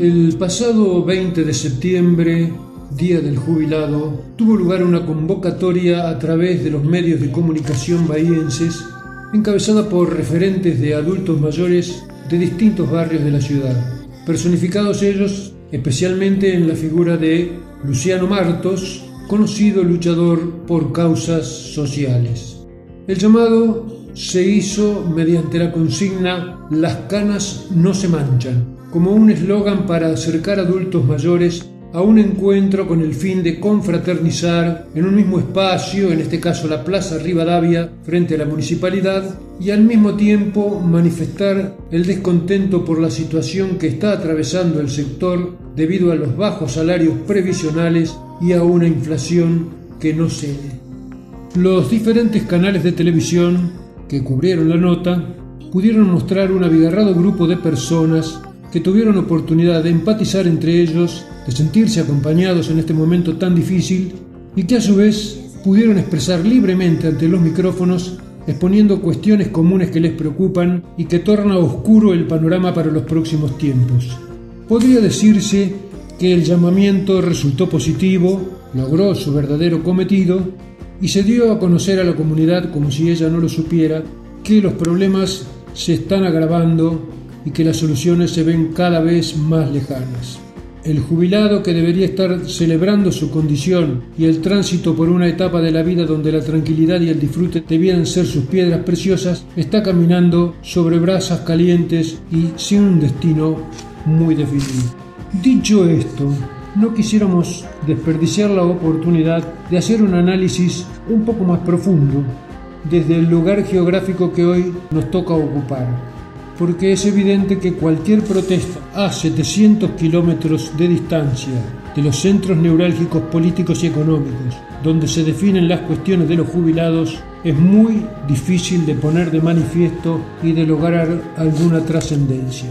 El pasado 20 de septiembre, Día del Jubilado, tuvo lugar una convocatoria a través de los medios de comunicación bahienses, encabezada por referentes de adultos mayores de distintos barrios de la ciudad personificados ellos especialmente en la figura de Luciano Martos, conocido luchador por causas sociales. El llamado se hizo mediante la consigna Las canas no se manchan, como un eslogan para acercar adultos mayores a un encuentro con el fin de confraternizar en un mismo espacio, en este caso la Plaza Rivadavia, frente a la municipalidad, y al mismo tiempo manifestar el descontento por la situación que está atravesando el sector debido a los bajos salarios previsionales y a una inflación que no cede. Los diferentes canales de televisión que cubrieron la nota pudieron mostrar un abigarrado grupo de personas que tuvieron oportunidad de empatizar entre ellos, de sentirse acompañados en este momento tan difícil y que a su vez pudieron expresar libremente ante los micrófonos exponiendo cuestiones comunes que les preocupan y que torna oscuro el panorama para los próximos tiempos. Podría decirse que el llamamiento resultó positivo, logró su verdadero cometido y se dio a conocer a la comunidad como si ella no lo supiera, que los problemas se están agravando y que las soluciones se ven cada vez más lejanas. El jubilado que debería estar celebrando su condición y el tránsito por una etapa de la vida donde la tranquilidad y el disfrute debían ser sus piedras preciosas, está caminando sobre brasas calientes y sin un destino muy definido. Dicho esto, no quisiéramos desperdiciar la oportunidad de hacer un análisis un poco más profundo desde el lugar geográfico que hoy nos toca ocupar porque es evidente que cualquier protesta a 700 kilómetros de distancia de los centros neurálgicos políticos y económicos, donde se definen las cuestiones de los jubilados, es muy difícil de poner de manifiesto y de lograr alguna trascendencia.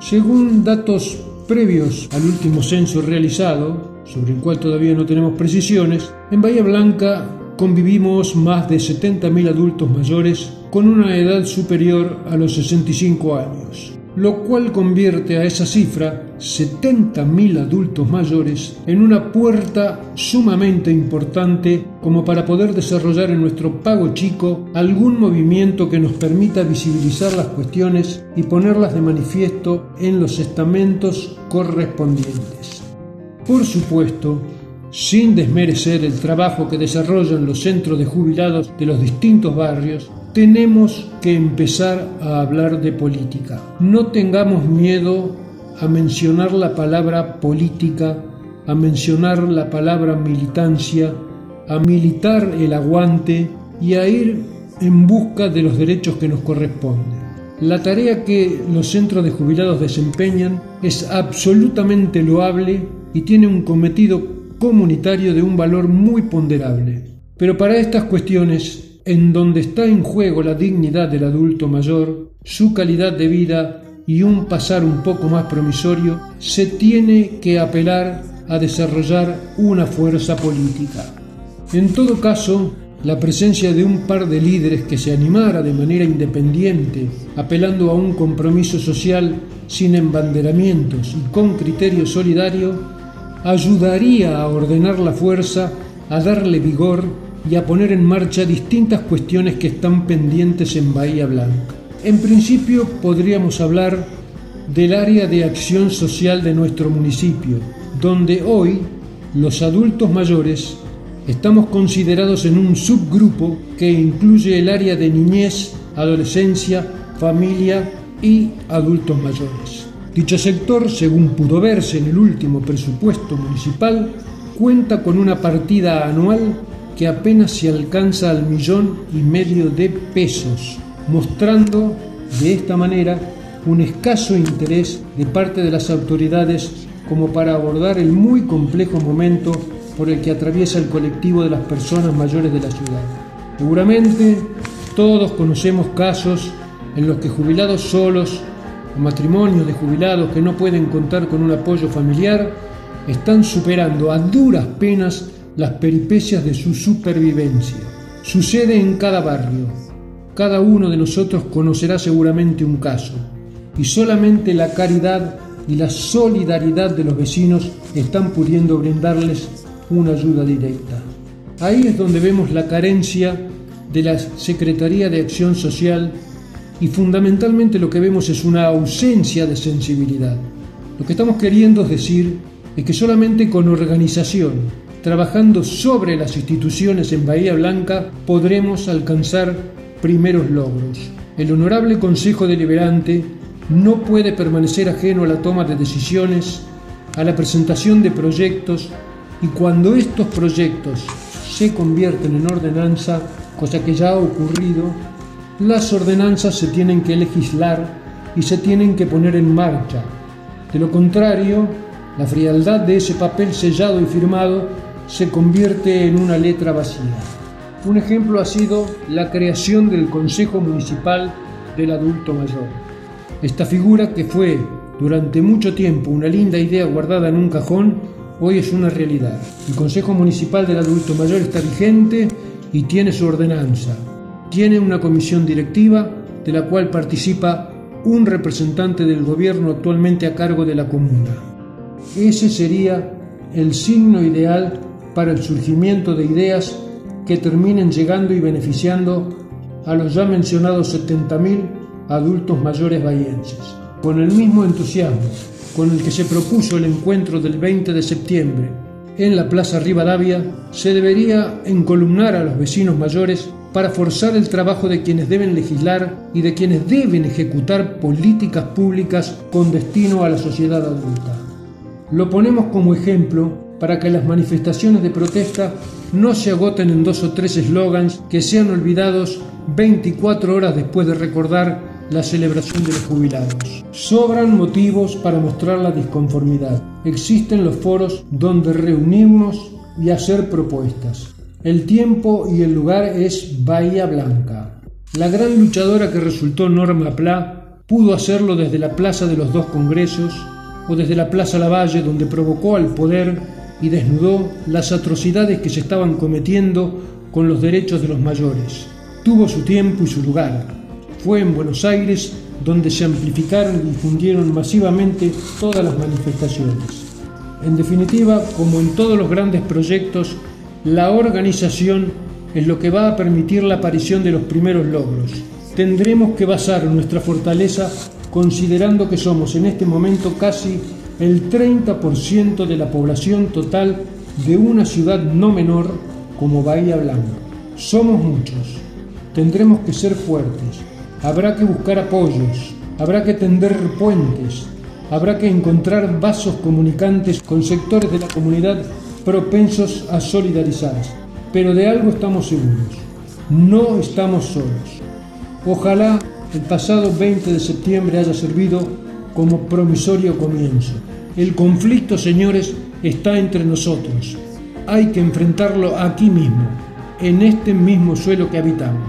Según datos previos al último censo realizado, sobre el cual todavía no tenemos precisiones, en Bahía Blanca convivimos más de 70.000 adultos mayores con una edad superior a los 65 años, lo cual convierte a esa cifra, 70.000 adultos mayores, en una puerta sumamente importante como para poder desarrollar en nuestro pago chico algún movimiento que nos permita visibilizar las cuestiones y ponerlas de manifiesto en los estamentos correspondientes. Por supuesto, sin desmerecer el trabajo que desarrollan los centros de jubilados de los distintos barrios, tenemos que empezar a hablar de política. No tengamos miedo a mencionar la palabra política, a mencionar la palabra militancia, a militar el aguante y a ir en busca de los derechos que nos corresponden. La tarea que los centros de jubilados desempeñan es absolutamente loable y tiene un cometido comunitario de un valor muy ponderable. Pero para estas cuestiones, en donde está en juego la dignidad del adulto mayor, su calidad de vida y un pasar un poco más promisorio, se tiene que apelar a desarrollar una fuerza política. En todo caso, la presencia de un par de líderes que se animara de manera independiente, apelando a un compromiso social sin embanderamientos y con criterio solidario, ayudaría a ordenar la fuerza, a darle vigor y a poner en marcha distintas cuestiones que están pendientes en Bahía Blanca. En principio podríamos hablar del área de acción social de nuestro municipio, donde hoy los adultos mayores estamos considerados en un subgrupo que incluye el área de niñez, adolescencia, familia y adultos mayores. Dicho sector, según pudo verse en el último presupuesto municipal, cuenta con una partida anual que apenas se alcanza al millón y medio de pesos, mostrando de esta manera un escaso interés de parte de las autoridades como para abordar el muy complejo momento por el que atraviesa el colectivo de las personas mayores de la ciudad. Seguramente todos conocemos casos en los que jubilados solos matrimonios de jubilados que no pueden contar con un apoyo familiar están superando a duras penas las peripecias de su supervivencia. Sucede en cada barrio. Cada uno de nosotros conocerá seguramente un caso. Y solamente la caridad y la solidaridad de los vecinos están pudiendo brindarles una ayuda directa. Ahí es donde vemos la carencia de la Secretaría de Acción Social y fundamentalmente lo que vemos es una ausencia de sensibilidad. Lo que estamos queriendo decir es que solamente con organización, trabajando sobre las instituciones en Bahía Blanca, podremos alcanzar primeros logros. El Honorable Consejo Deliberante no puede permanecer ajeno a la toma de decisiones, a la presentación de proyectos y cuando estos proyectos se convierten en ordenanza, cosa que ya ha ocurrido, las ordenanzas se tienen que legislar y se tienen que poner en marcha. De lo contrario, la frialdad de ese papel sellado y firmado se convierte en una letra vacía. Un ejemplo ha sido la creación del Consejo Municipal del Adulto Mayor. Esta figura que fue durante mucho tiempo una linda idea guardada en un cajón, hoy es una realidad. El Consejo Municipal del Adulto Mayor está vigente y tiene su ordenanza. Tiene una comisión directiva de la cual participa un representante del gobierno actualmente a cargo de la comuna. Ese sería el signo ideal para el surgimiento de ideas que terminen llegando y beneficiando a los ya mencionados 70.000 adultos mayores bahienses. Con el mismo entusiasmo con el que se propuso el encuentro del 20 de septiembre en la Plaza Rivadavia, se debería encolumnar a los vecinos mayores para forzar el trabajo de quienes deben legislar y de quienes deben ejecutar políticas públicas con destino a la sociedad adulta. Lo ponemos como ejemplo para que las manifestaciones de protesta no se agoten en dos o tres eslogans que sean olvidados 24 horas después de recordar la celebración de los jubilados. Sobran motivos para mostrar la disconformidad. Existen los foros donde reunirnos y hacer propuestas. El tiempo y el lugar es Bahía Blanca. La gran luchadora que resultó Norma Pla pudo hacerlo desde la Plaza de los Dos Congresos o desde la Plaza Lavalle, donde provocó al poder y desnudó las atrocidades que se estaban cometiendo con los derechos de los mayores. Tuvo su tiempo y su lugar. Fue en Buenos Aires donde se amplificaron y difundieron masivamente todas las manifestaciones. En definitiva, como en todos los grandes proyectos, la organización es lo que va a permitir la aparición de los primeros logros. Tendremos que basar nuestra fortaleza considerando que somos en este momento casi el 30% de la población total de una ciudad no menor como Bahía Blanca. Somos muchos, tendremos que ser fuertes, habrá que buscar apoyos, habrá que tender puentes, habrá que encontrar vasos comunicantes con sectores de la comunidad propensos a solidarizarse. Pero de algo estamos seguros, no estamos solos. Ojalá el pasado 20 de septiembre haya servido como promisorio comienzo. El conflicto, señores, está entre nosotros. Hay que enfrentarlo aquí mismo, en este mismo suelo que habitamos.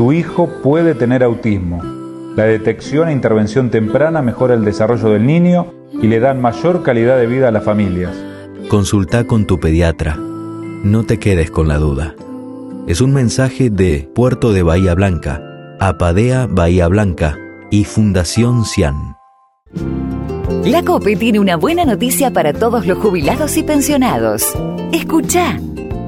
Tu hijo puede tener autismo. La detección e intervención temprana mejora el desarrollo del niño y le dan mayor calidad de vida a las familias. Consulta con tu pediatra. No te quedes con la duda. Es un mensaje de Puerto de Bahía Blanca, Apadea Bahía Blanca y Fundación Cian. La COPE tiene una buena noticia para todos los jubilados y pensionados. Escucha.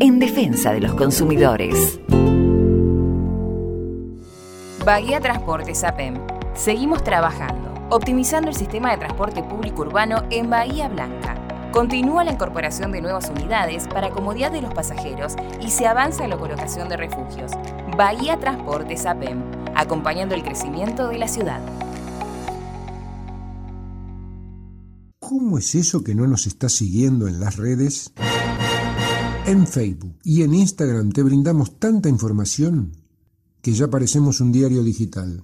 en defensa de los consumidores. Bahía Transportes APEM. Seguimos trabajando, optimizando el sistema de transporte público urbano en Bahía Blanca. Continúa la incorporación de nuevas unidades para comodidad de los pasajeros y se avanza en la colocación de refugios. Bahía Transportes APEM, acompañando el crecimiento de la ciudad. ¿Cómo es eso que no nos está siguiendo en las redes? En Facebook y en Instagram te brindamos tanta información que ya parecemos un diario digital.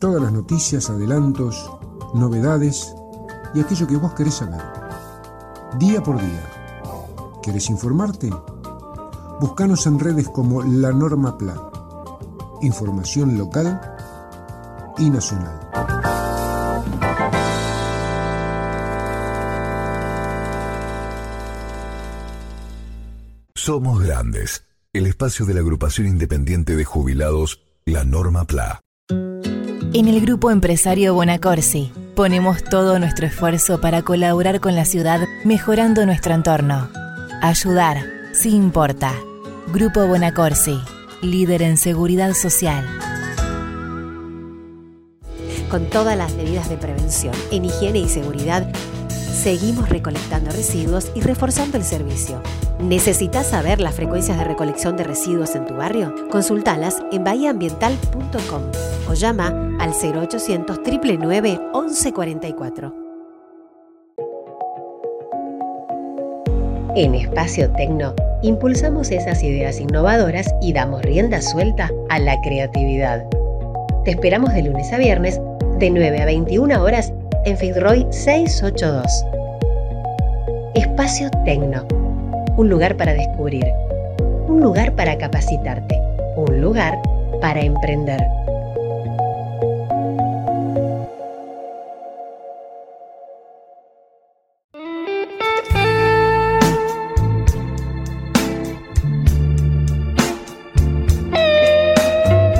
Todas las noticias, adelantos, novedades y aquello que vos querés saber. Día por día. ¿Querés informarte? Búscanos en redes como La Norma Pla. Información local y nacional. Somos Grandes, el espacio de la agrupación independiente de jubilados, la Norma PLA. En el grupo empresario Bonacorsi ponemos todo nuestro esfuerzo para colaborar con la ciudad mejorando nuestro entorno. Ayudar, sí importa. Grupo Bonacorsi, líder en seguridad social. Con todas las medidas de prevención en higiene y seguridad, seguimos recolectando residuos y reforzando el servicio. ¿Necesitas saber las frecuencias de recolección de residuos en tu barrio? Consultalas en bahiaambiental.com o llama al 0800 999 1144. En Espacio Tecno impulsamos esas ideas innovadoras y damos rienda suelta a la creatividad. Te esperamos de lunes a viernes de 9 a 21 horas en Fitzroy 682. Espacio Tecno. Un lugar para descubrir. Un lugar para capacitarte. Un lugar para emprender.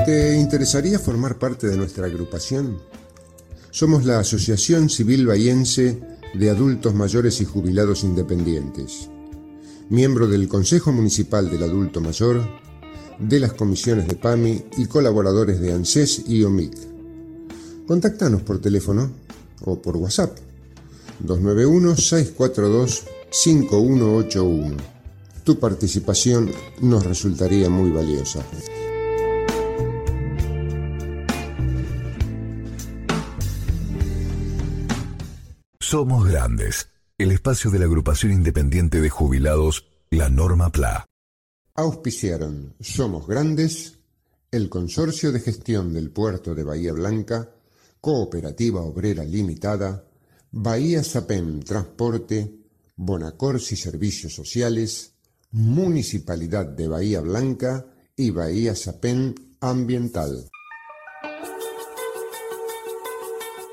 ¿Te interesaría formar parte de nuestra agrupación? Somos la Asociación Civil Bahiense de Adultos Mayores y Jubilados Independientes, miembro del Consejo Municipal del Adulto Mayor, de las comisiones de PAMI y colaboradores de ANSES y OMIC. Contáctanos por teléfono o por WhatsApp 291-642-5181. Tu participación nos resultaría muy valiosa. Somos Grandes, el espacio de la agrupación independiente de jubilados, la Norma PLA. Auspiciaron Somos Grandes, el Consorcio de Gestión del Puerto de Bahía Blanca, Cooperativa Obrera Limitada, Bahía Sapem Transporte, Bonacorsi Servicios Sociales, Municipalidad de Bahía Blanca y Bahía Sapem Ambiental.